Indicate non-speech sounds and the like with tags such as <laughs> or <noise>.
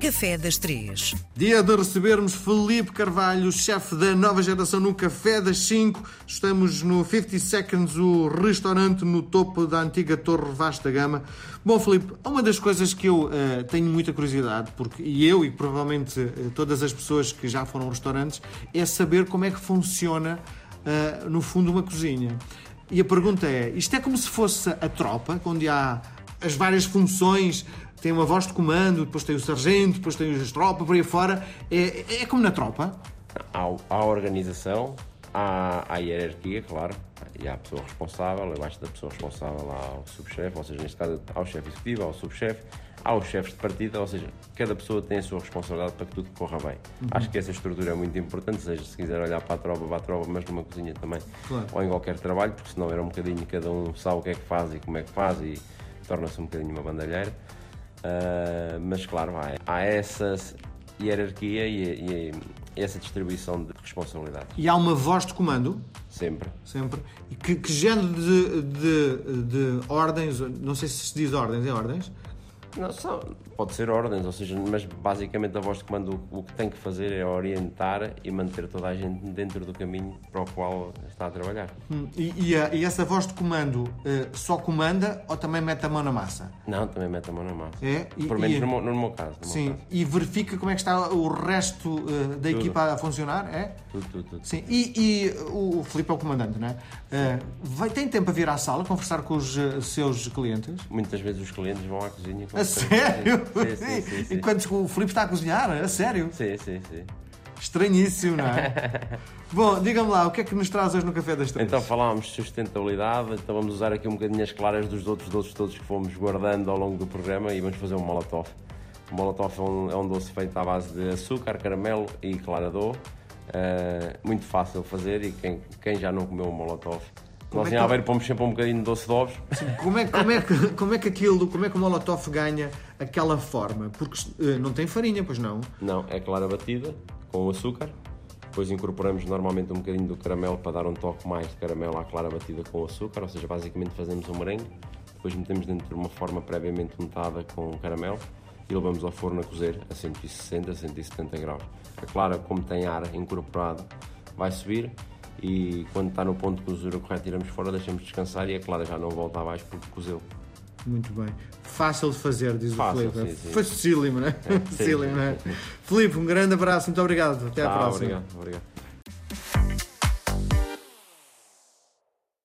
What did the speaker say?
Café das Três. Dia de recebermos Felipe Carvalho, chefe da nova geração no Café das 5. Estamos no 50 Seconds, o restaurante no topo da antiga Torre Vasta Gama. Bom, Felipe, uma das coisas que eu uh, tenho muita curiosidade, porque e eu e provavelmente uh, todas as pessoas que já foram restaurantes, é saber como é que funciona, uh, no fundo, uma cozinha. E a pergunta é: isto é como se fosse a tropa, onde há as várias funções tem uma voz de comando, depois tem o sargento, depois tem as tropas, por aí fora. É, é como na tropa? Há, há a organização, há, há hierarquia, claro, e há a pessoa responsável, abaixo da pessoa responsável há o subchefe, ou seja, neste caso há o chefe executivo, há o subchefe, há os chefes de partida, ou seja, cada pessoa tem a sua responsabilidade para que tudo corra bem. Uhum. Acho que essa estrutura é muito importante, seja se quiser olhar para a tropa, para a tropa, mas numa cozinha também, claro. ou em qualquer trabalho, porque senão era um bocadinho, cada um sabe o que é que faz e como é que faz e torna-se um bocadinho uma bandalheira. Uh, mas claro, há, há essa hierarquia e, e, essa distribuição de responsabilidades. E há uma voz de comando? Sempre. Sempre. E que, que género de, de, de ordens, não sei se se diz ordens, é ordens? Não, só, pode ser ordens, ou seja, mas basicamente a voz de comando o, o que tem que fazer é orientar e manter toda a gente dentro do caminho para o qual está a trabalhar. Hum, e, e, a, e, essa voz de comando uh, só comanda ou também mete a mão na massa? Não, também mete a mão na massa. É? E, Por menos no, no, no, meu caso. No sim, meu caso. e verifica como é que está o resto uh, da tudo. equipa a funcionar, é? Tudo, tudo, tudo. Sim, e, e o Filipe é o comandante, não é? Uh, vai, tem tempo a vir à sala, conversar com os seus clientes? Muitas vezes os clientes vão à cozinha. A sério? <laughs> Sim, sim, sim, sim. Enquanto o Filipe está a cozinhar, a sério? Sim, sim, sim. Estranhíssimo, não é? <laughs> Bom, diga-me lá, o que é que nos traz hoje no Café das Três? Então falámos de sustentabilidade, então vamos usar aqui um bocadinho as claras dos outros doces todos que fomos guardando ao longo do programa e vamos fazer um molotov. O molotov é um, é um doce feito à base de açúcar, caramelo e clara Uh, muito fácil de fazer e quem, quem já não comeu um molotov Nós é em Aveiro pomos sempre um bocadinho de doce de ovos. Como é, como, é que, como é que aquilo, como é que o Molotov ganha aquela forma? Porque uh, não tem farinha, pois não? Não, é clara batida com açúcar. Depois incorporamos normalmente um bocadinho do caramelo para dar um toque mais de caramelo à clara batida com açúcar, ou seja, basicamente fazemos um merengue. Depois metemos dentro de uma forma previamente untada com caramelo e levamos ao forno a cozer a 160, 170 graus. A clara, como tem ar incorporado, vai subir e quando está no ponto de cozura correto tiramos fora, deixamos descansar e a clara já não volta abaixo porque cozeu. Muito bem. Fácil de fazer, diz Fácil, o Filipe. Sim. Facílimo, não é? é Facílimo, não é? Filipe, um grande abraço, muito obrigado. Até tá, à próxima. Obrigado, obrigado.